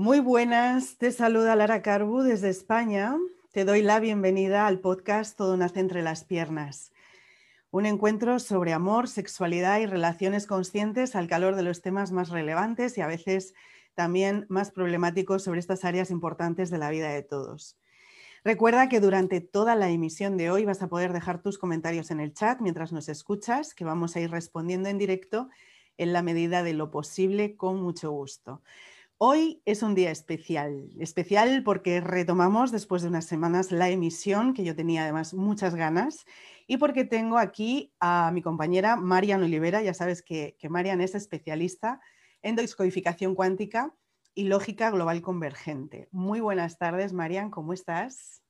Muy buenas, te saluda Lara Carbu desde España. Te doy la bienvenida al podcast Todo nace entre las piernas. Un encuentro sobre amor, sexualidad y relaciones conscientes al calor de los temas más relevantes y a veces también más problemáticos sobre estas áreas importantes de la vida de todos. Recuerda que durante toda la emisión de hoy vas a poder dejar tus comentarios en el chat mientras nos escuchas, que vamos a ir respondiendo en directo en la medida de lo posible con mucho gusto. Hoy es un día especial, especial porque retomamos después de unas semanas la emisión, que yo tenía además muchas ganas, y porque tengo aquí a mi compañera Marian Olivera, ya sabes que, Marian es especialista en descodificación cuántica y lógica global convergente. Muy buenas tardes, Marian, ¿cómo estás?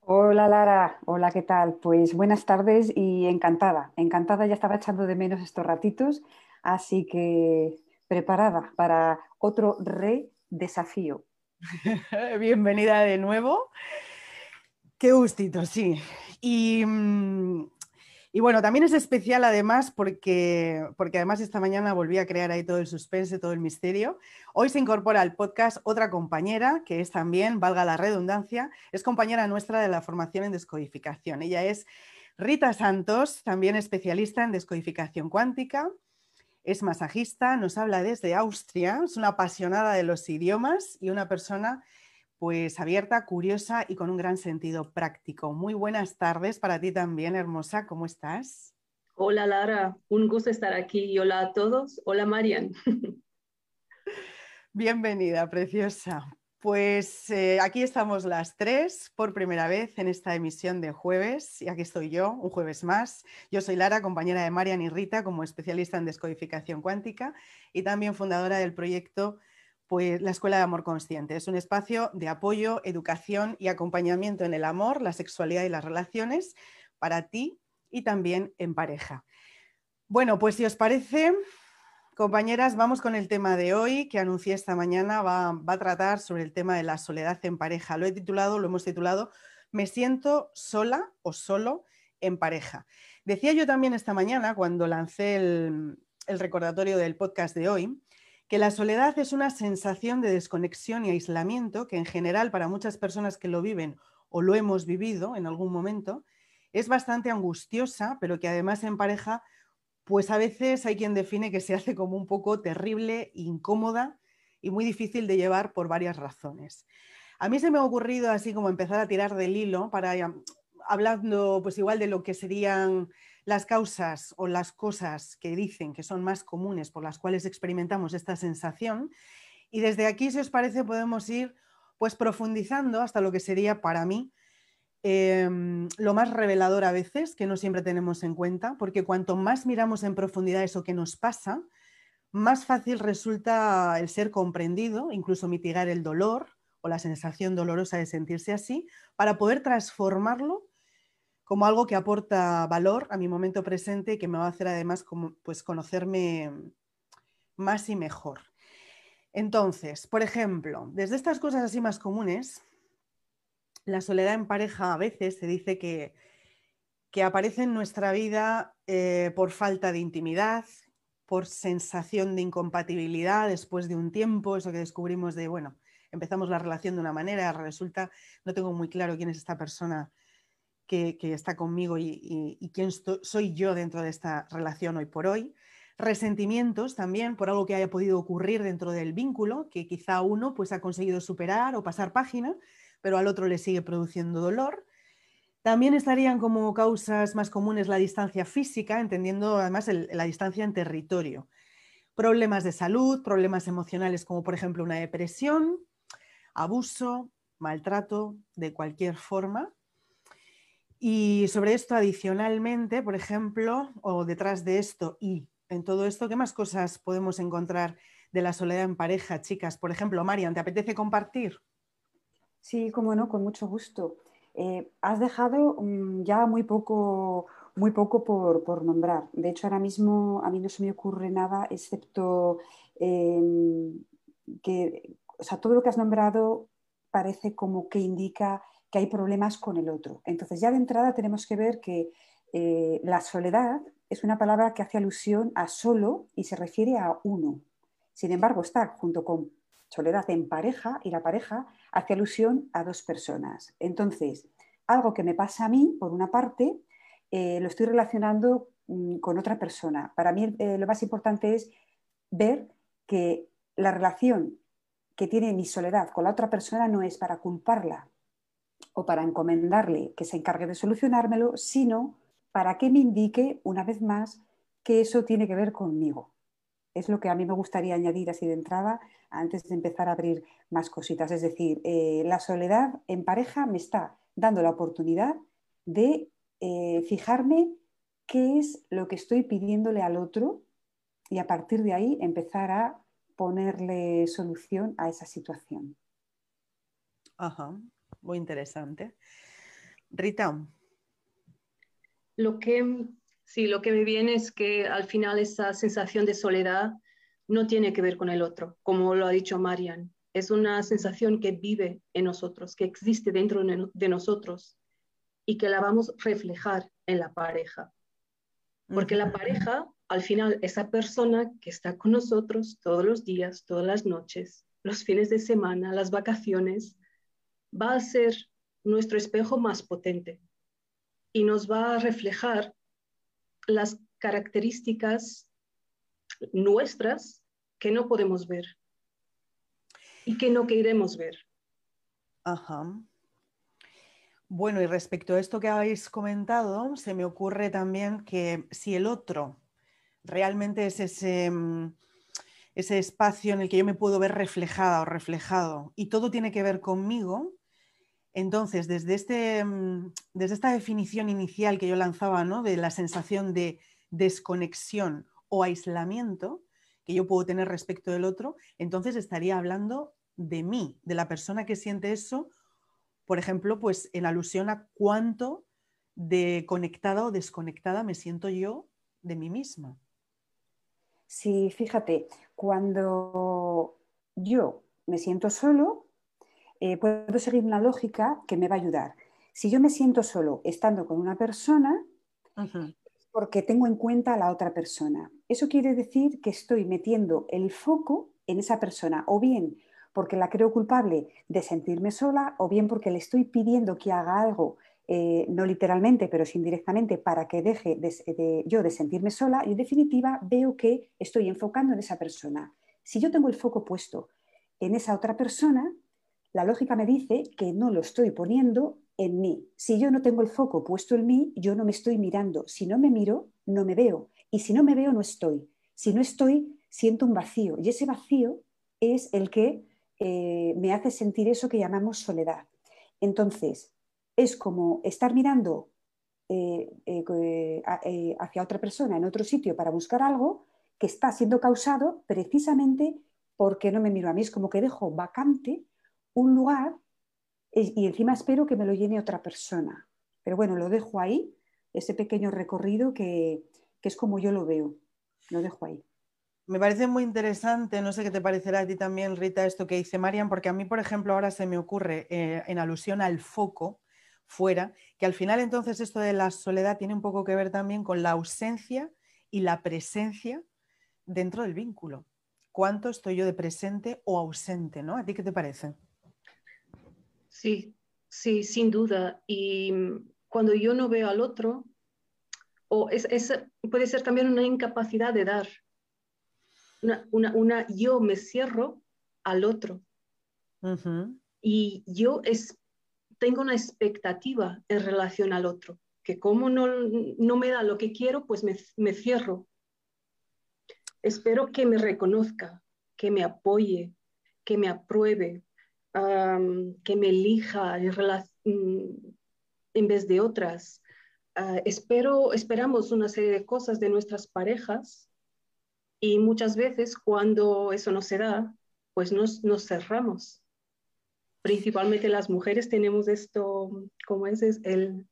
Hola Lara, hola, ¿qué tal? Pues buenas tardes y encantada, encantada, ya estaba echando de menos estos ratitos, así que preparada para otro re desafío. Bienvenida de nuevo. Qué gustito, sí. Y, mm, y, bueno, también es especial además porque, porque además esta mañana volví a crear ahí todo el suspense, todo el misterio. Hoy se incorpora al podcast otra compañera que es también, valga la redundancia, es compañera nuestra de la formación en descodificación. Ella es Rita Santos, también especialista en descodificación cuántica es masajista, nos habla desde Austria, es una apasionada de los idiomas y una persona pues abierta, curiosa y con un gran sentido práctico. Muy buenas tardes para ti también, hermosa, ¿cómo estás? Hola Lara, un gusto estar aquí y hola a todos. Hola Marian. Bienvenida, preciosa. Pues eh, aquí estamos las tres por primera vez en esta emisión de jueves y aquí estoy yo, un jueves más. Yo soy Lara, compañera de Marian y Rita como especialista en descodificación cuántica y también fundadora del proyecto pues, La Escuela de Amor Consciente. Es un espacio de apoyo, educación y acompañamiento en el amor, la sexualidad y las relaciones para ti y también en pareja. Bueno, pues si os parece, Compañeras, vamos con el tema de hoy que anuncié esta mañana. Va, a tratar sobre el tema de la soledad en pareja. Lo he titulado, lo hemos titulado, Me siento sola o solo en pareja. Decía yo también esta mañana, cuando lancé el, el recordatorio del podcast de hoy, que la soledad es una sensación de desconexión y aislamiento que en general para muchas personas que lo viven o lo hemos vivido en algún momento, es bastante angustiosa, pero que además en pareja pues a veces hay quien define que se hace como un poco terrible, incómoda y muy difícil de llevar por varias razones. A mí se me ha ocurrido así como empezar a tirar del hilo para hablando pues igual de lo que serían las causas o las cosas que dicen que son más comunes por las cuales experimentamos esta sensación y desde aquí si os parece podemos ir pues profundizando hasta lo que sería para mí Em, lo más revelador a veces, que no siempre tenemos en cuenta, porque cuanto más miramos en profundidad eso que nos pasa, más fácil resulta el ser comprendido, incluso mitigar el dolor o la sensación dolorosa de sentirse así, para poder transformarlo como algo que aporta valor a mi momento presente y que me va a hacer además como, pues, conocerme más y mejor. Entonces, por ejemplo, desde estas cosas así más comunes, la soledad en pareja a veces se dice que, que aparece en nuestra vida eh, por falta de intimidad, por sensación de incompatibilidad después de un tiempo, eso que descubrimos de, bueno, empezamos la relación de una manera, resulta, no tengo muy claro quién es esta persona que, está conmigo y, quién soy yo dentro de esta relación hoy por hoy. Resentimientos también por algo que haya podido ocurrir dentro del vínculo, que quizá uno pues, ha conseguido superar o pasar página, pero al otro le sigue produciendo dolor. También estarían como causas más comunes la distancia física, entendiendo además la distancia en territorio. Problemas de salud, problemas emocionales como por ejemplo una depresión, abuso, maltrato de cualquier forma. Y sobre esto adicionalmente, por ejemplo, o detrás de esto y en todo esto, ¿qué más cosas podemos encontrar de la soledad en pareja, chicas? Por ejemplo, Marian, ¿te apetece compartir? Sí, como no, con mucho gusto. Eh, has dejado mm, ya muy poco, muy poco por, nombrar. De hecho, ahora mismo a mí no se me ocurre nada excepto em, que sea, todo lo que has nombrado parece como que indica que hay problemas con el otro. Entonces, ya de entrada tenemos que ver que eh, la soledad es una palabra que hace alusión a solo y se refiere a uno. Sin embargo, está junto con soledad en pareja y la pareja hace alusión a dos personas. Entonces, algo que me pasa a mí, por una parte, eh, lo estoy relacionando mm, con otra persona. Para mí eh, lo más importante es ver que la relación que tiene mi soledad con la otra persona no es para culparla o para encomendarle que se encargue de solucionármelo, sino para que me indique una vez más que eso tiene que ver conmigo. Es lo que a mí me gustaría añadir así de entrada antes de empezar a abrir más cositas. Es decir, eh, la soledad en pareja me está dando la oportunidad de eh, fijarme qué es lo que estoy pidiéndole al otro y a partir de ahí empezar a ponerle solución a esa situación. Ajá, muy interesante. Rita. Lo que, sí, lo que me viene es que al final esa sensación de soledad no tiene que ver con el otro, como lo ha dicho Marian. Es una sensación que vive en nosotros, que existe dentro de nosotros y que la vamos a reflejar en la pareja. Porque la pareja, al final, esa persona que está con nosotros todos los días, todas las noches, los fines de semana, las vacaciones, va a ser nuestro espejo más potente y nos va a reflejar las características nuestras que no podemos ver y que no queremos ver. Ajá. Bueno, y respecto a esto que habéis comentado, se me ocurre también que si el otro realmente es ese, mm, ese espacio en el que yo me puedo ver reflejada o reflejado y todo tiene que ver conmigo, entonces desde, este, mm, desde esta definición inicial que yo lanzaba ¿no? de la sensación de desconexión o aislamiento que yo puedo tener respecto del otro, entonces estaría hablando de mí, de la persona que siente eso por ejemplo, pues en alusión a cuánto de conectada o desconectada me siento yo de mí misma. Sí, fíjate, cuando yo me siento solo, eh, puedo seguir una lógica que me va a ayudar. Si yo me siento solo estando con una persona, porque tengo en cuenta a la otra persona. Eso quiere decir que estoy metiendo el foco en esa persona, o bien porque la creo culpable de sentirme sola o bien porque le estoy pidiendo que haga algo, eh, no literalmente, pero sí indirectamente, para que deje yo de sentirme sola y en definitiva veo que estoy enfocando en esa persona. Si yo tengo el foco puesto en esa otra persona, la lógica me dice que no lo estoy poniendo en mí. Si yo no tengo el foco puesto en mí, yo no me estoy mirando. Si no me miro, no me veo. Y si no me veo, no estoy. Si no estoy, siento un vacío. Y ese vacío es el que eh, me hace sentir eso que llamamos soledad. Entonces, es como estar mirando eh, eh, hacia otra persona en otro sitio para buscar algo que está siendo causado precisamente porque no me miro a mí. Es como que dejo vacante un lugar y encima espero que me lo llene otra persona. Pero bueno, lo dejo ahí, ese pequeño recorrido que es como yo lo veo. Lo dejo ahí. Me parece muy interesante, no sé qué te parecerá a ti también, Rita, esto que dice Marian, porque a mí, por ejemplo, ahora se me ocurre eh, en alusión al foco fuera, que al final entonces esto de la soledad tiene un poco que ver también con la ausencia y la presencia dentro del vínculo. ¿Cuánto estoy yo de presente o ausente? ¿no? ¿A ti qué te parece? Sí, sí, sin duda. Y cuando yo no veo al otro, o es, puede ser también una incapacidad de dar una, yo me cierro al otro. Y yo es, tengo una expectativa en relación al otro, que como no, no me da lo que quiero, pues me, cierro. Espero que me reconozca, que me apoye, que me apruebe, que me elija en, en vez de otras. Ah, espero, esperamos una serie de cosas de nuestras parejas y muchas veces cuando eso no se da, pues nos, nos cerramos. Principalmente las mujeres tenemos esto, como es, el,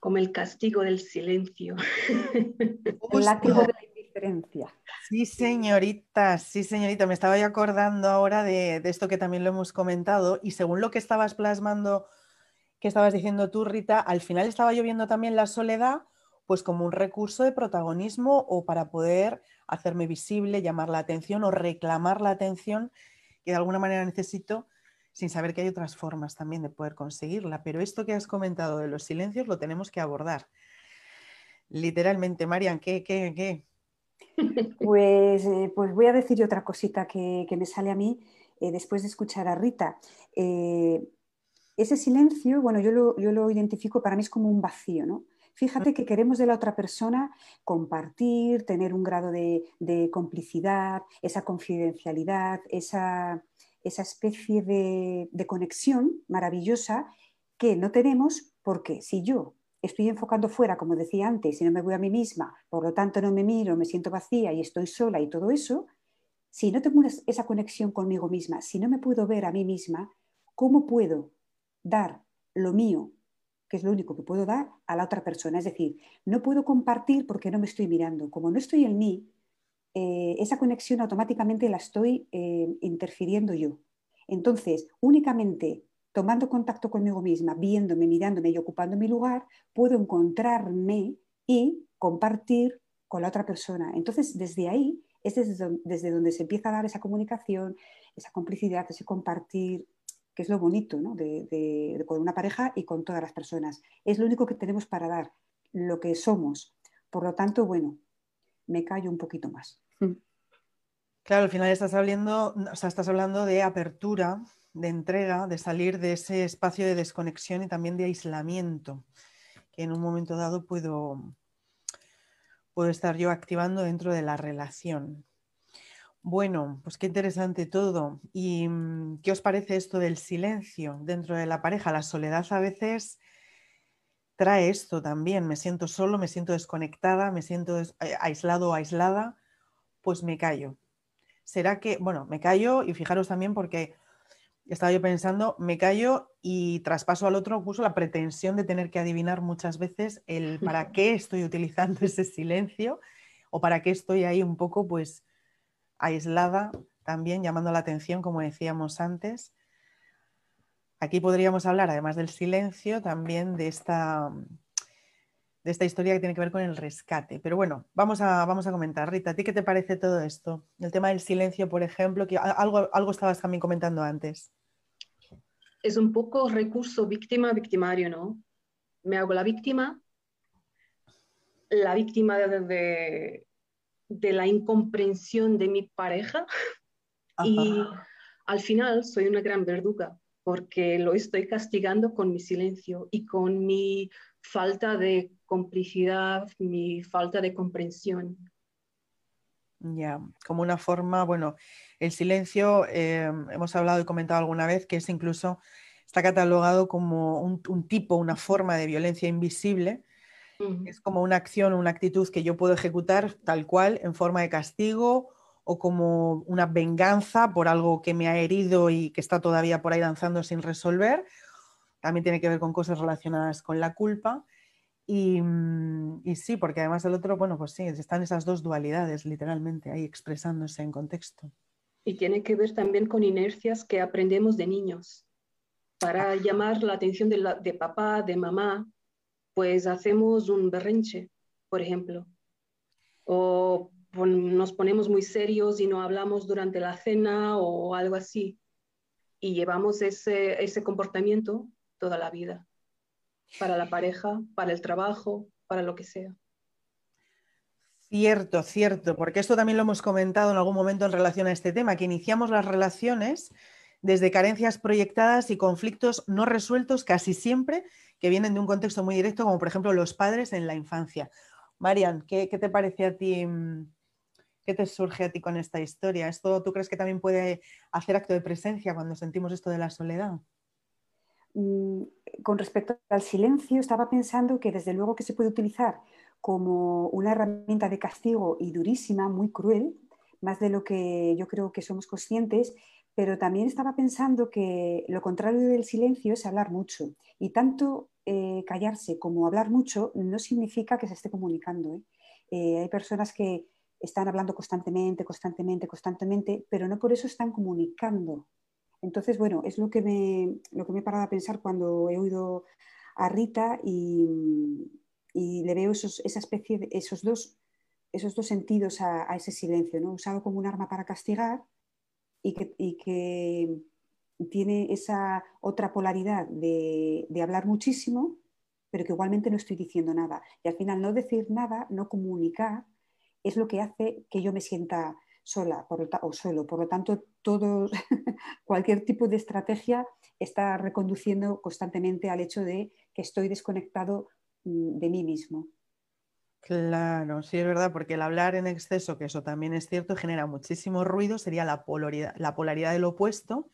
como el castigo del silencio. El látigo de Sí, señorita, sí, señorita. Me estaba ya acordando ahora de, de, esto que también lo hemos comentado y según lo que estabas plasmando, que estabas diciendo tú, Rita, al final estaba yo viendo también la soledad pues como un recurso de protagonismo o para poder hacerme visible, llamar la atención o reclamar la atención que de alguna manera necesito sin saber que hay otras formas también de poder conseguirla. Pero esto que has comentado de los silencios lo tenemos que abordar. Literalmente, Marian, ¿qué, qué, qué? Pues, eh, pues voy a decir otra cosita que, me sale a mí eh, después de escuchar a Rita. Eh, ese silencio, bueno, yo lo, yo lo identifico para mí es como un vacío, ¿no? Fíjate que queremos de la otra persona compartir, tener un grado de, complicidad, esa confidencialidad, esa, especie de, de, conexión maravillosa que no tenemos porque si yo estoy enfocando fuera, como decía antes, y no me voy a mí misma, por lo tanto no me miro, me siento vacía y estoy sola y todo eso, si no tengo esa conexión conmigo misma, si no me puedo ver a mí misma, ¿cómo puedo dar lo mío que es lo único que puedo dar a la otra persona. Es decir, no puedo compartir porque no me estoy mirando. Como no estoy en mí, eh, esa conexión automáticamente la estoy eh, interfiriendo yo. Entonces, únicamente tomando contacto conmigo misma, viéndome, mirándome y ocupando mi lugar, puedo encontrarme y compartir con la otra persona. Entonces, desde ahí es desde, donde se empieza a dar esa comunicación, esa complicidad, ese compartir, que es lo bonito de, con una pareja y con todas las personas. Es lo único que tenemos para dar, lo que somos. Por lo tanto, bueno, me callo un poquito más. Claro, al final estás hablando, o sea, estás hablando de apertura, de entrega, de salir de ese espacio de desconexión y también de aislamiento, que en un momento dado puedo, puedo estar yo activando dentro de la relación. Bueno, pues qué interesante todo. ¿Y mm, qué os parece esto del silencio dentro de la pareja? La soledad a veces trae esto también. Me siento solo, me siento desconectada, me siento eh, aislado o aislada, pues me callo. ¿Será que, bueno, me callo y fijaros también porque estaba yo pensando, me callo y traspaso al otro incluso la pretensión de tener que adivinar muchas veces el para qué estoy utilizando ese silencio o para qué estoy ahí un poco pues aislada también, llamando la atención, como decíamos antes. Aquí podríamos hablar, además del silencio, también de esta, de esta historia que tiene que ver con el rescate. Pero bueno, vamos a, vamos a comentar. Rita, ¿a ti qué te parece todo esto? El tema del silencio, por ejemplo, que algo, algo estabas también comentando antes. Es un poco recurso víctima-victimario, ¿no? Me hago la víctima, la víctima de, de la incomprensión de mi pareja y al final soy una gran verduga porque lo estoy castigando con mi silencio y con mi falta de complicidad, mi falta de comprensión. Ya, como una forma, bueno, el silencio, eh, hemos hablado y comentado alguna vez que es incluso, está catalogado como un tipo, una forma de violencia invisible es como una acción una actitud que yo puedo ejecutar tal cual en forma de castigo o como una venganza por algo que me ha herido y que está todavía por ahí danzando sin resolver. También tiene que ver con cosas relacionadas con la culpa. Y, mm, y, sí, porque además el otro, bueno, pues sí, están esas dos dualidades literalmente ahí expresándose en contexto. Y tiene que ver también con inercias que aprendemos de niños para ah. llamar la atención de, de papá, de mamá, pues hacemos un berrinche, por ejemplo, o nos ponemos muy serios y no hablamos durante la cena o algo así, y llevamos ese, ese comportamiento toda la vida, para la pareja, para el trabajo, para lo que sea. Cierto, cierto, porque esto también lo hemos comentado en algún momento en relación a este tema, que iniciamos las relaciones desde carencias proyectadas y conflictos no resueltos casi siempre que vienen de un contexto muy directo, como por ejemplo los padres en la infancia. Marian, ¿qué, te parece a ti? Mm, ¿Qué te surge a ti con esta historia? ¿Esto tú crees que también puede hacer acto de presencia cuando sentimos esto de la soledad? Con respecto al silencio, estaba pensando que desde luego que se puede utilizar como una herramienta de castigo y durísima, muy cruel, más de lo que yo creo que somos conscientes, pero también estaba pensando que lo contrario del silencio es hablar mucho. Y tanto eh, callarse como hablar mucho no significa que se esté comunicando. ¿eh? Eh, hay personas que están hablando constantemente, constantemente, constantemente, pero no por eso están comunicando. Entonces, bueno, es lo que me, lo que me he parado a pensar cuando he oído a Rita y, le veo esa especie de, esos dos, esos dos sentidos a, a ese silencio, ¿no? usado como un arma para castigar y que, tiene esa otra polaridad de, de hablar muchísimo, pero que igualmente no estoy diciendo nada. Y al final no decir nada, no comunicar, es lo que hace que yo me sienta sola o solo. Por lo tanto, todo, cualquier tipo de estrategia está reconduciendo constantemente al hecho de que estoy desconectado mm, de mí mismo. Claro, sí es verdad, porque el hablar en exceso, que eso también es cierto, genera muchísimo ruido, sería la polaridad, la polaridad del opuesto.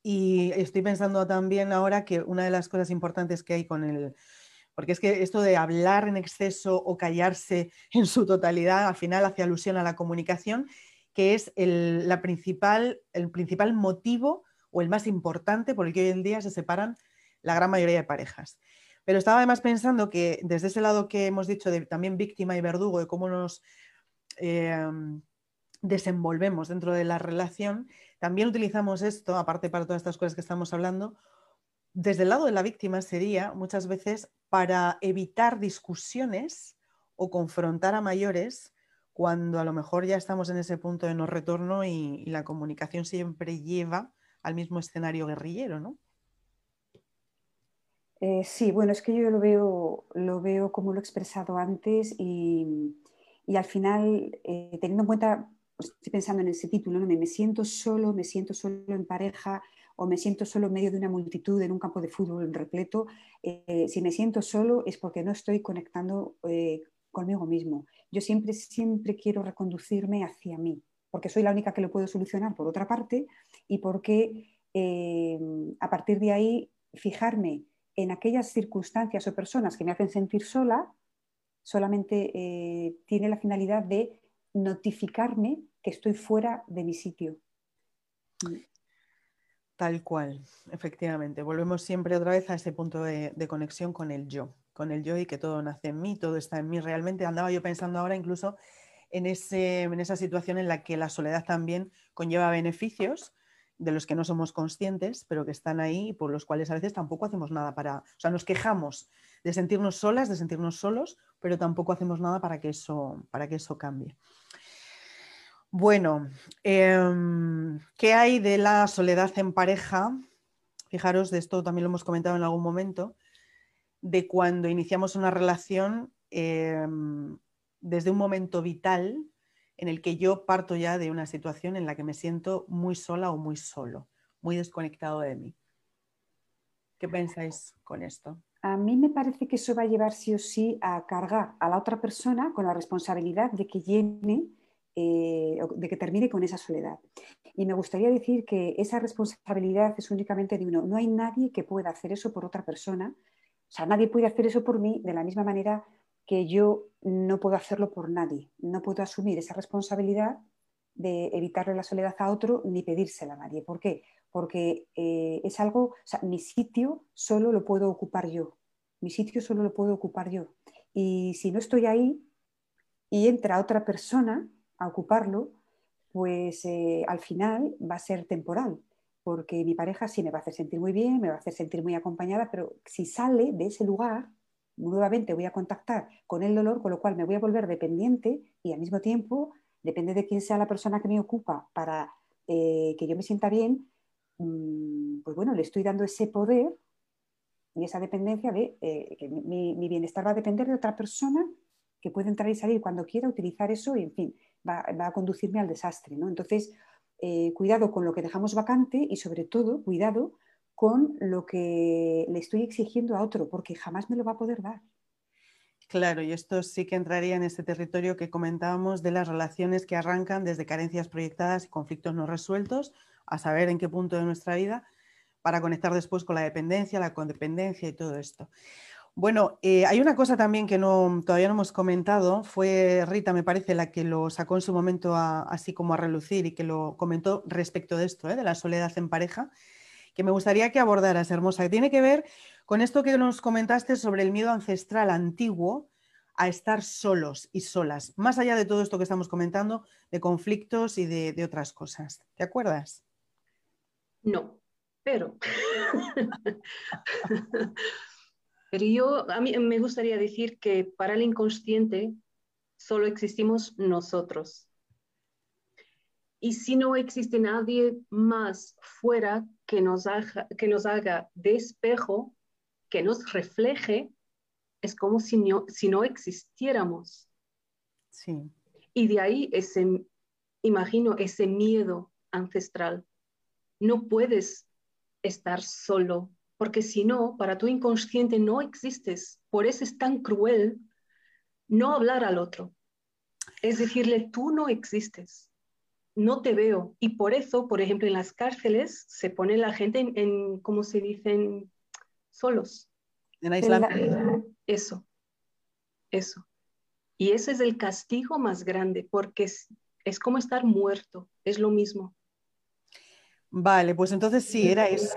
Y estoy pensando también ahora que una de las cosas importantes que hay con el, porque es que esto de hablar en exceso o callarse en su totalidad, al final hace alusión a la comunicación, que es el, la principal, el principal motivo o el más importante por el que hoy en día se separan la gran mayoría de parejas. Pero estaba además pensando que desde ese lado que hemos dicho de también víctima y verdugo, de cómo nos em, desenvolvemos dentro de la relación, también utilizamos esto, aparte para todas estas cosas que estamos hablando, desde el lado de la víctima sería muchas veces para evitar discusiones o confrontar a mayores cuando a lo mejor ya estamos en ese punto de no retorno y, la comunicación siempre lleva al mismo escenario guerrillero, ¿no? Eh, sí, bueno, es que yo lo veo, lo veo como lo he expresado antes y, al final, eh, teniendo en cuenta, estoy pensando en ese título, ¿no? me, siento solo, me siento solo en pareja o me siento solo en medio de una multitud en un campo de fútbol repleto. Eh, si me siento solo es porque no estoy conectando conmigo mismo. Yo siempre, siempre quiero reconducirme hacia mí, porque soy la única que lo puedo solucionar por otra parte y porque eh, a partir de ahí fijarme en aquellas circunstancias o personas que me hacen sentir sola, solamente eh, tiene la finalidad de notificarme que estoy fuera de mi sitio. Tal cual, efectivamente. Volvemos siempre otra vez a ese punto de conexión con el yo con el yo y que todo nace en mí, todo está en mí. Realmente andaba yo pensando ahora incluso en, ese, en esa situación en la que la soledad también conlleva beneficios de los que no somos conscientes, pero que están ahí y por los cuales a veces tampoco hacemos nada para, o sea, nos quejamos de sentirnos solas, de sentirnos solos, pero tampoco hacemos nada para que eso, para que eso cambie. Bueno, em, ¿qué hay de la soledad en pareja? Fijaros, de esto también lo hemos comentado en algún momento, de cuando iniciamos una relación em, desde un momento vital en el que yo parto ya de una situación en la que me siento muy sola o muy solo, muy desconectado de mí. ¿Qué pensáis con esto? A mí me parece que eso va a llevar sí o sí a cargar a la otra persona con la responsabilidad de que llene, eh, de que termine con esa soledad. Y me gustaría decir que esa responsabilidad es únicamente de uno. No hay nadie que pueda hacer eso por otra persona o sea, nadie puede hacer eso por mí de la misma manera que yo no puedo hacerlo por nadie. No puedo asumir esa responsabilidad de evitarle la soledad a otro ni pedírsela a nadie. ¿Por qué? Porque eh, es algo, o sea, mi sitio solo lo puedo ocupar yo. Mi sitio solo lo puedo ocupar yo. Y si no estoy ahí y entra otra persona a ocuparlo, pues eh, al final va a ser temporal porque mi pareja sí me va a hacer sentir muy bien, me va a hacer sentir muy acompañada, pero si sale de ese lugar, nuevamente voy a contactar con el dolor, con lo cual me voy a volver dependiente y al mismo tiempo, depende de quién sea la persona que me ocupa para eh, que yo me sienta bien, mm, pues bueno, le estoy dando ese poder y esa dependencia de eh, que mi, bienestar va a depender de otra persona que puede entrar y salir cuando quiera, utilizar eso y, en fin, va, a conducirme al desastre. ¿no? Entonces, eh, cuidado con lo que dejamos vacante y sobre todo cuidado con lo que le estoy exigiendo a otro, porque jamás me lo va a poder dar. Claro, y esto sí que entraría en este territorio que comentábamos de las relaciones que arrancan desde carencias proyectadas y conflictos no resueltos, a saber en qué punto de nuestra vida, para conectar después con la dependencia, la codependencia y todo esto. Bueno, eh, hay una cosa también que no, todavía no hemos comentado, fue Rita, me parece, la que lo sacó en su momento así como a relucir y que lo comentó respecto de esto, ¿eh? de la soledad en pareja, que me gustaría que abordaras, hermosa, que tiene que ver con esto que nos comentaste sobre el miedo ancestral antiguo a estar solos y solas, más allá de todo esto que estamos comentando, de conflictos y de, de otras cosas. ¿Te acuerdas? No, pero... Pero yo, a mí me gustaría decir que para el inconsciente solo existimos nosotros. Y si no existe nadie más fuera que nos haga, que nos haga de espejo, que nos refleje, es como si no, si no existiéramos. Sí. Y de ahí ese, imagino, ese miedo ancestral. No puedes estar solo, porque si no, para tu inconsciente no existes. Por eso es tan cruel no hablar al otro. Es decirle, tú no existes no te veo. Y por eso, por ejemplo, en las cárceles se pone la gente en, en ¿cómo se dicen? Solos. En aislamiento. Eso, eso. Y ese es el castigo más grande, porque es, es como estar muerto, es lo mismo. Vale, pues entonces sí, era eso.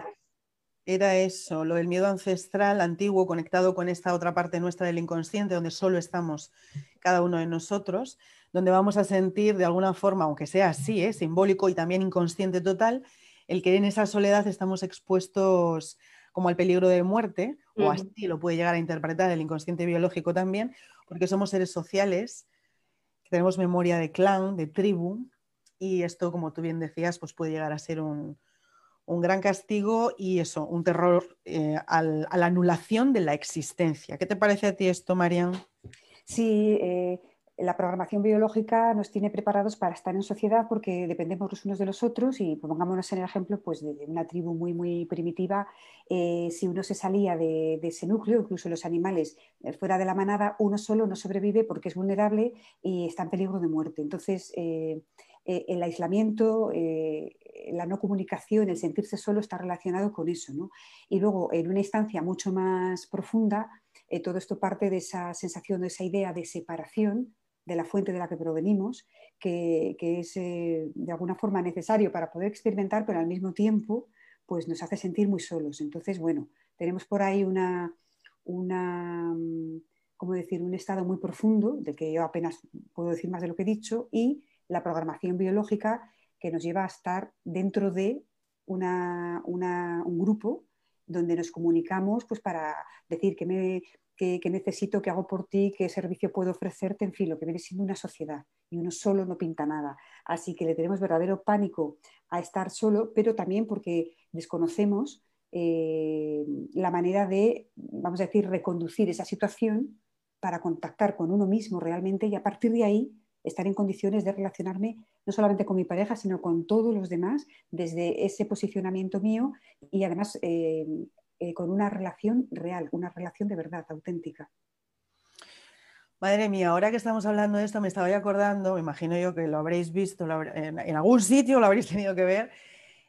Era eso, lo del miedo ancestral antiguo conectado con esta otra parte nuestra del inconsciente, donde solo estamos cada uno de nosotros donde vamos a sentir de alguna forma, aunque sea así, ¿eh? simbólico y también inconsciente total, el que en esa soledad estamos expuestos como al peligro de muerte, o así lo puede llegar a interpretar el inconsciente biológico también, porque somos seres sociales, que tenemos memoria de clan, de tribu, y esto, como tú bien decías, pues puede llegar a ser un, gran castigo y eso, un terror eh, a la anulación de la existencia. ¿Qué te parece a ti esto, Marian? Sí, eh, la programación biológica nos tiene preparados para estar en sociedad porque dependemos los unos de los otros y pongámonos en el ejemplo pues, de una tribu muy, muy primitiva, eh, si uno se salía de, ese núcleo, incluso los animales fuera de la manada, uno solo no sobrevive porque es vulnerable y está en peligro de muerte. Entonces, el aislamiento, la no comunicación, el sentirse solo está relacionado con eso. Y luego, en una instancia mucho más profunda, todo esto parte de esa sensación, de esa idea de separación de la fuente de la que provenimos, que, es eh, de alguna forma necesario para poder experimentar, pero al mismo tiempo pues nos hace sentir muy solos. Entonces, bueno, tenemos por ahí una, una ¿cómo decir? un estado muy profundo, de que yo apenas puedo decir más de lo que he dicho, y la programación biológica que nos lleva a estar dentro de una, un grupo donde nos comunicamos pues, para decir que me, qué, necesito, qué hago por ti, qué servicio puedo ofrecerte, en fin, lo que viene siendo una sociedad y uno solo no pinta nada. Así que le tenemos verdadero pánico a estar solo, pero también porque desconocemos eh, la manera de, vamos a decir, reconducir esa situación para contactar con uno mismo realmente y a partir de ahí estar en condiciones de relacionarme no solamente con mi pareja, sino con todos los demás desde ese posicionamiento mío y además eh, eh, con una relación real, una relación de verdad, auténtica. Madre mía, ahora que estamos hablando de esto, me estaba acordando, me imagino yo que lo habréis visto en, algún sitio, lo habréis tenido que ver,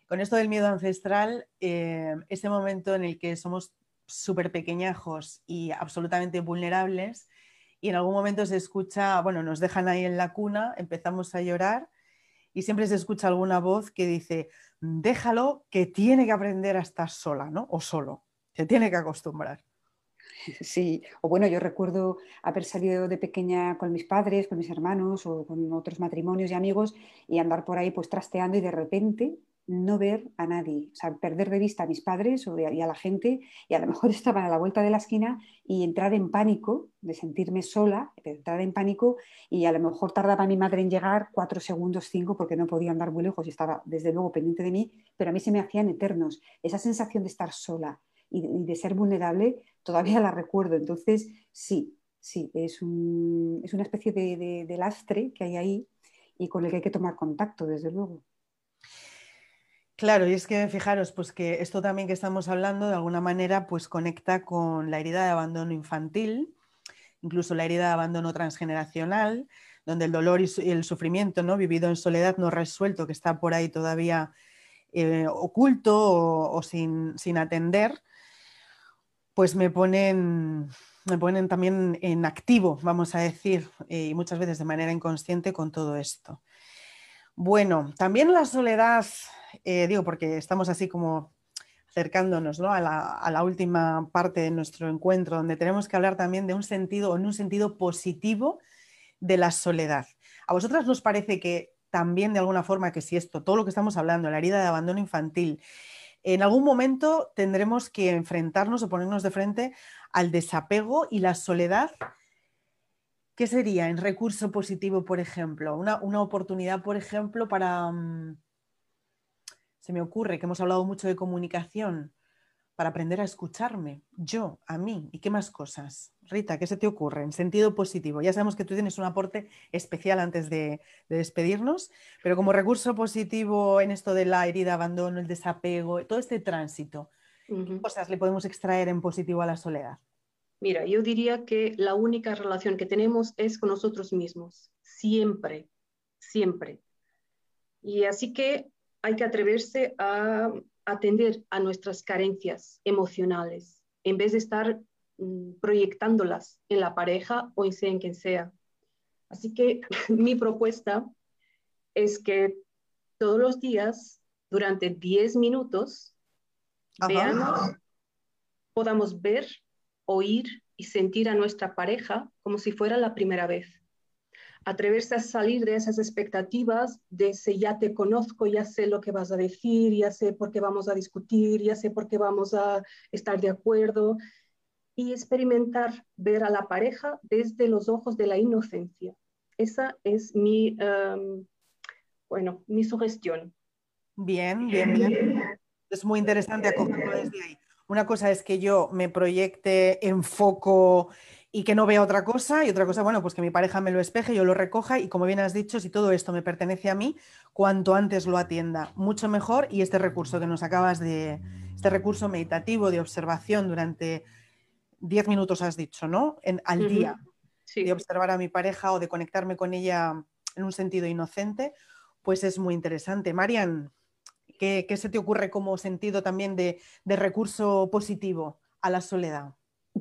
con esto del miedo ancestral, eh, ese momento en el que somos súper pequeñajos y absolutamente vulnerables, y en algún momento se escucha, bueno, nos dejan ahí en la cuna, empezamos a llorar, y siempre se escucha alguna voz que dice, déjalo que tiene que aprender a estar sola, ¿no? O solo, se tiene que acostumbrar. Sí, o bueno, yo recuerdo haber salido de pequeña con mis padres, con mis hermanos o con otros matrimonios y amigos y andar por ahí pues trasteando y de repente no ver a nadie, o sea, perder de vista a mis padres y a la gente y a lo mejor estaban a la vuelta de la esquina y entrar en pánico, de sentirme sola, de entrar en pánico y a lo mejor tardaba mi madre en llegar cuatro segundos, cinco, porque no podía andar muy lejos y estaba desde luego pendiente de mí, pero a mí se me hacían eternos. Esa sensación de estar sola y de, ser vulnerable todavía la recuerdo. Entonces, sí, sí, es, una especie de lastre que hay ahí y con el que hay que tomar contacto, desde luego. Claro, y es que fijaros, pues que esto también que estamos hablando de alguna manera pues conecta con la herida de abandono infantil, incluso la herida de abandono transgeneracional, donde el dolor y el sufrimiento ¿no? vivido en soledad no resuelto, que está por ahí todavía eh, oculto o, sin, atender, pues me ponen, me ponen también en activo, vamos a decir, eh, y muchas veces de manera inconsciente con todo esto. Bueno, también la soledad eh, digo porque estamos así como acercándonos a, la, última parte de nuestro encuentro, donde tenemos que hablar también de un sentido, en un sentido positivo de la soledad. ¿A vosotras nos parece que también de alguna forma que si esto, todo lo que estamos hablando, la herida de abandono infantil, en algún momento tendremos que enfrentarnos o ponernos de frente al desapego y la soledad ¿Qué sería en recurso positivo, por ejemplo? Una, oportunidad, por ejemplo, para... Mm, se me ocurre que hemos hablado mucho de comunicación, para aprender a escucharme, yo, a mí, y qué más cosas. Rita, ¿qué se te ocurre en sentido positivo? Ya sabemos que tú tienes un aporte especial antes de, despedirnos, pero como recurso positivo en esto de la herida, abandono, el desapego, todo este tránsito, ¿qué cosas le podemos extraer en positivo a la soledad? Mira, yo diría que la única relación que tenemos es con nosotros mismos, siempre, siempre. Y así que hay que atreverse a atender a nuestras carencias emocionales en vez de estar mm, proyectándolas en la pareja o en sea en quien sea. Así que mi propuesta es que todos los días, durante 10 minutos, veamos, podamos ver oír y sentir a nuestra pareja como si fuera la primera vez. Atreverse a salir de esas expectativas de ese ya te conozco, ya sé lo que vas a decir, ya sé por qué vamos a discutir, ya sé por qué vamos a estar de acuerdo y experimentar ver a la pareja desde los ojos de la inocencia. Esa es mi, em, bueno, mi sugestión. Bien, bien, bien. Es muy interesante acogerlo desde ahí. Una cosa es que yo me proyecte, enfoco y que no vea otra cosa, y otra cosa, bueno, pues que mi pareja me lo espeje, yo lo recoja y como bien has dicho, si todo esto me pertenece a mí, cuanto antes lo atienda, mucho mejor. Y este recurso que nos acabas de, este recurso meditativo de observación durante 10 minutos has dicho, ¿no? En, al día, de observar a mi pareja o de conectarme con ella en un sentido inocente, pues es muy interesante. Marian, ¿Qué, se te ocurre como sentido también de, recurso positivo a la soledad?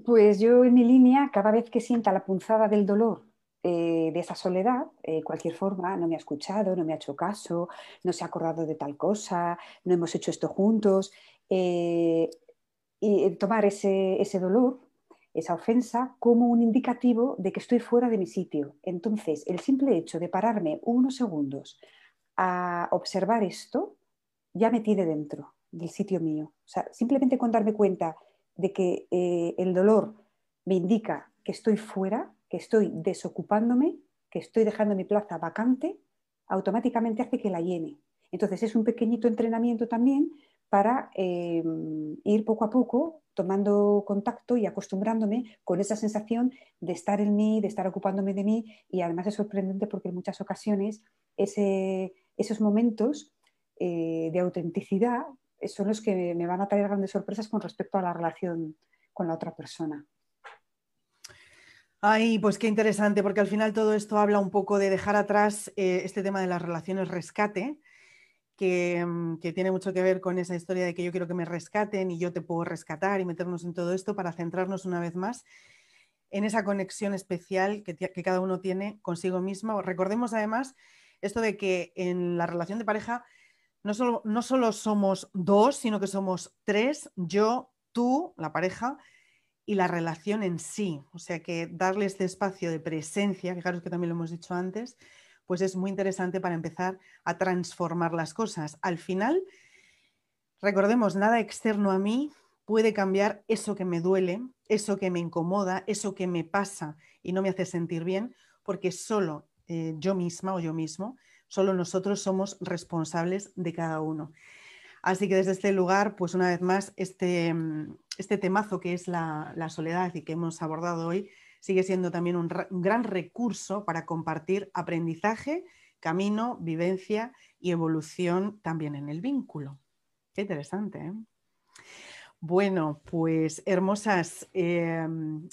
Pues yo en mi línea, cada vez que sienta la punzada del dolor eh, de esa soledad, eh, cualquier forma, no me ha escuchado, no me ha hecho caso, no se ha acordado de tal cosa, no hemos hecho esto juntos, eh, y tomar ese, ese dolor, esa ofensa, como un indicativo de que estoy fuera de mi sitio. Entonces, el simple hecho de pararme unos segundos a observar esto, ya me tiene dentro del sitio mío. O sea, simplemente con darme cuenta de que eh, el dolor me indica que estoy fuera, que estoy desocupándome, que estoy dejando mi plaza vacante, automáticamente hace que la llene. Entonces es un pequeñito entrenamiento también para em, ir poco a poco tomando contacto y acostumbrándome con esa sensación de estar en mí, de estar ocupándome de mí y además es sorprendente porque en muchas ocasiones esos momentos eh, de autenticidad son los que me van a traer grandes sorpresas con respecto a la relación con la otra persona. Ay, pues qué interesante, porque al final todo esto habla un poco de dejar atrás eh, este tema de las relaciones rescate, que, mm, que, tiene mucho que ver con esa historia de que yo quiero que me rescaten y yo te puedo rescatar y meternos en todo esto para centrarnos una vez más en esa conexión especial que, que cada uno tiene consigo mismo. Recordemos además esto de que en la relación de pareja no solo, no solo somos dos, sino que somos tres, yo, tú, la pareja, y la relación en sí. O sea que darle este espacio de presencia, fijaros que también lo hemos dicho antes, pues es muy interesante para empezar a transformar las cosas. Al final, recordemos, nada externo a mí puede cambiar eso que me duele, eso que me incomoda, eso que me pasa y no me hace sentir bien, porque solo eh, yo misma o yo mismo Solo nosotros somos responsables de cada uno. Así que desde este lugar, pues una vez más, este, mm, este temazo que es la, soledad y que hemos abordado hoy, sigue siendo también un, gran recurso para compartir aprendizaje, camino, vivencia y evolución también en el vínculo. Qué interesante. ¿eh? Bueno, pues hermosas, em,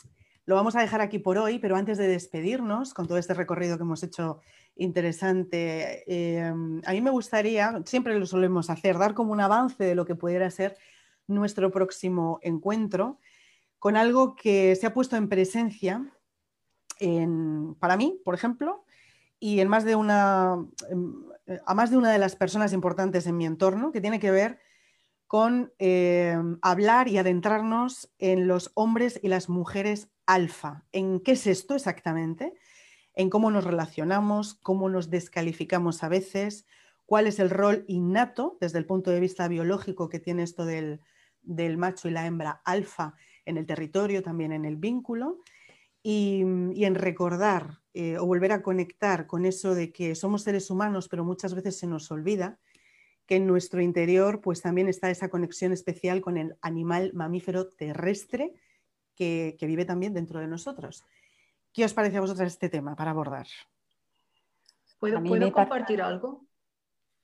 lo vamos a dejar aquí por hoy, pero antes de despedirnos con todo este recorrido que hemos hecho interesante. Em, a mí me gustaría, siempre lo solemos hacer, dar como un avance de lo que pudiera ser nuestro próximo encuentro con algo que se ha puesto en presencia para mí, por ejemplo, y en más de una, a más de una de las personas importantes en mi entorno, que tiene que ver con em, hablar y adentrarnos en los hombres y las mujeres alfa. ¿En qué es esto exactamente? En cómo nos relacionamos, cómo nos descalificamos a veces, cuál es el rol innato desde el punto de vista biológico que tiene esto del, macho y la hembra alfa en el territorio, también en el vínculo, y, en recordar eh, o volver a conectar con eso de que somos seres humanos, pero muchas veces se nos olvida que en nuestro interior pues también está esa conexión especial con el animal mamífero terrestre que, vive también dentro de nosotros. ¿Qué os parece a vosotros este tema para abordar? ¿Puedo, ¿puedo compartir algo?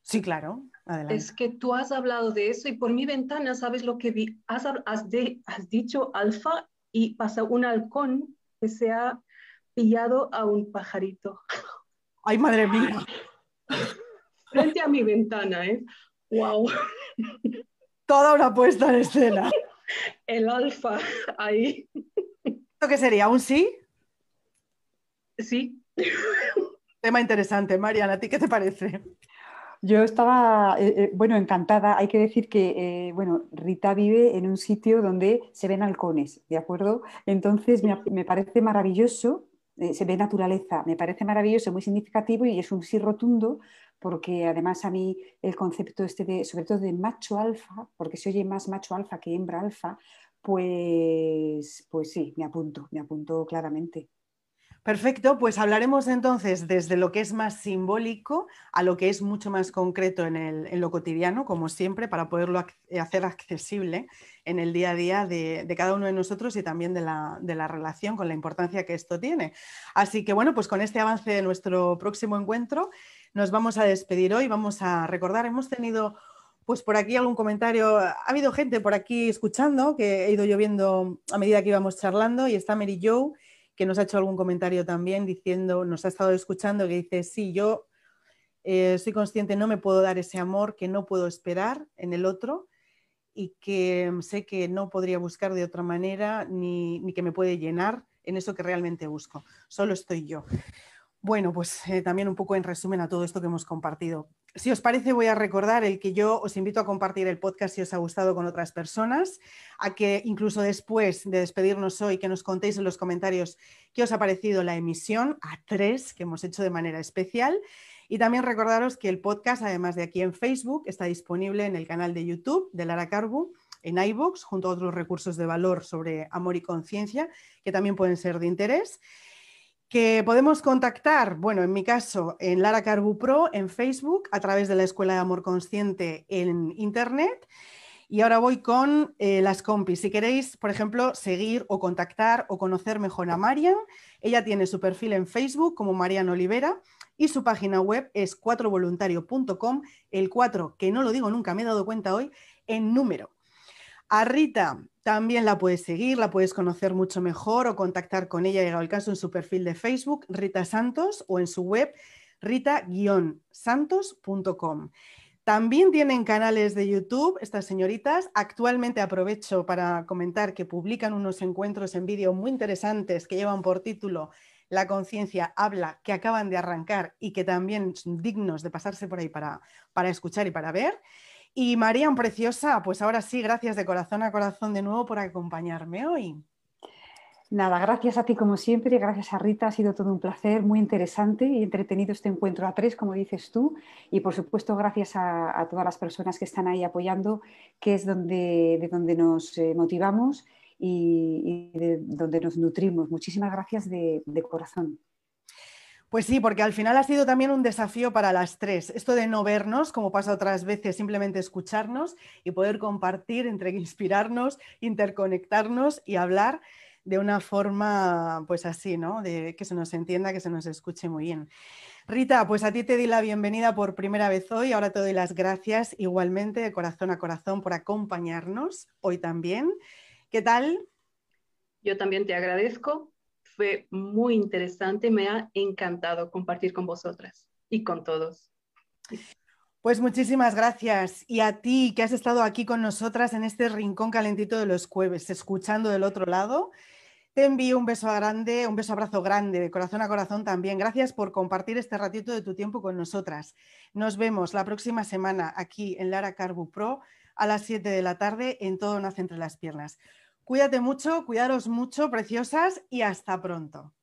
Sí, claro. Adelante. Es que tú has hablado de eso y por mi ventana, ¿sabes lo que vi? Has, dicho alfa y pasa un halcón que se ha pillado a un pajarito. ¡Ay, madre mía! Frente a mi ventana, ¿eh? ¡Wow! Toda una puesta en escena. El alfa ahí. ¿Esto qué sería? ¿Un sí? Sí. Tema interesante. Mariana, ¿a ti qué te parece? Yo estaba, eh, eh, bueno, encantada. Hay que decir que, eh, bueno, Rita vive en un sitio donde se ven halcones, ¿de acuerdo? Entonces me, parece maravilloso, se ve naturaleza, me parece maravilloso, muy significativo y es un sí rotundo porque además a mí el concepto este de, sobre todo de macho alfa, porque se oye más macho alfa que hembra alfa, pues, pues sí, me apunto, me apunto claramente. Perfecto, pues hablaremos entonces desde lo que es más simbólico a lo que es mucho más concreto en, lo cotidiano, como siempre, para poderlo hacer accesible en el día a día de, cada uno de nosotros y también de la, de la, relación con la importancia que esto tiene. Así que bueno, pues con este avance de nuestro próximo encuentro nos vamos a despedir hoy, vamos a recordar, hemos tenido pues por aquí algún comentario, ha habido gente por aquí escuchando que he ido yo viendo a medida que íbamos charlando y está Mary Joe que nos ha hecho algún comentario también diciendo, nos ha estado escuchando, que dice, sí, yo eh, soy consciente, no me puedo dar ese amor que no puedo esperar en el otro y que sé que no podría buscar de otra manera ni, ni que me puede llenar en eso que realmente busco. Solo estoy yo. Bueno, pues eh, también un poco en resumen a todo esto que hemos compartido. Si os parece, voy a recordar el que yo os invito a compartir el podcast si os ha gustado con otras personas, a que incluso después de despedirnos hoy, que nos contéis en los comentarios qué os ha parecido la emisión a tres que hemos hecho de manera especial. Y también recordaros que el podcast, además de aquí en Facebook, está disponible en el canal de YouTube de Lara Carbu, en iVoox, junto a otros recursos de valor sobre amor y conciencia, que también pueden ser de interés que podemos contactar, bueno, en mi caso, en Lara Carbu Pro, en Facebook, a través de la Escuela de Amor Consciente en Internet. Y ahora voy con eh, las compis. Si queréis, por ejemplo, seguir o contactar o conocer mejor a Marian, ella tiene su perfil en Facebook como Marian Olivera y su página web es 4voluntario.com, el 4, que no lo digo nunca, me he dado cuenta hoy, en número. A Rita también la puedes seguir, la puedes conocer mucho mejor o contactar con ella, llegado el caso, en su perfil de Facebook, Rita Santos, o en su web, rita-santos.com. También tienen canales de YouTube, estas señoritas. Actualmente aprovecho para comentar que publican unos encuentros en vídeo muy interesantes que llevan por título La conciencia habla, que acaban de arrancar y que también son dignos de pasarse por ahí para, para escuchar y para ver. Y María, preciosa, pues ahora sí, gracias de corazón a corazón de nuevo por acompañarme hoy. Nada, gracias a ti como siempre, gracias a Rita, ha sido todo un placer, muy interesante y entretenido este encuentro a tres, como dices tú, y por supuesto gracias a, todas las personas que están ahí apoyando, que es donde, de donde nos eh, motivamos y, de donde nos nutrimos. Muchísimas gracias de corazón. Pues sí, porque al final ha sido también un desafío para las tres. Esto de no vernos, como pasa otras veces, simplemente escucharnos y poder compartir, entre inspirarnos, interconectarnos y hablar de una forma, pues así, ¿no? De que se nos entienda, que se nos escuche muy bien. Rita, pues a ti te di la bienvenida por primera vez hoy. Ahora te doy las gracias igualmente de corazón a corazón por acompañarnos hoy también. ¿Qué tal? Yo también te agradezco fue muy interesante, me ha encantado compartir con vosotras y con todos. Pues muchísimas gracias. Y a ti que has estado aquí con nosotras en este rincón calentito de los jueves, escuchando del otro lado, te envío un beso grande, un beso abrazo grande, de corazón a corazón también. Gracias por compartir este ratito de tu tiempo con nosotras. Nos vemos la próxima semana aquí en Lara Carbu Pro a las 7 de la tarde en Todo Nace entre las Piernas. Cuídate mucho, cuidaros mucho, preciosas, y hasta pronto.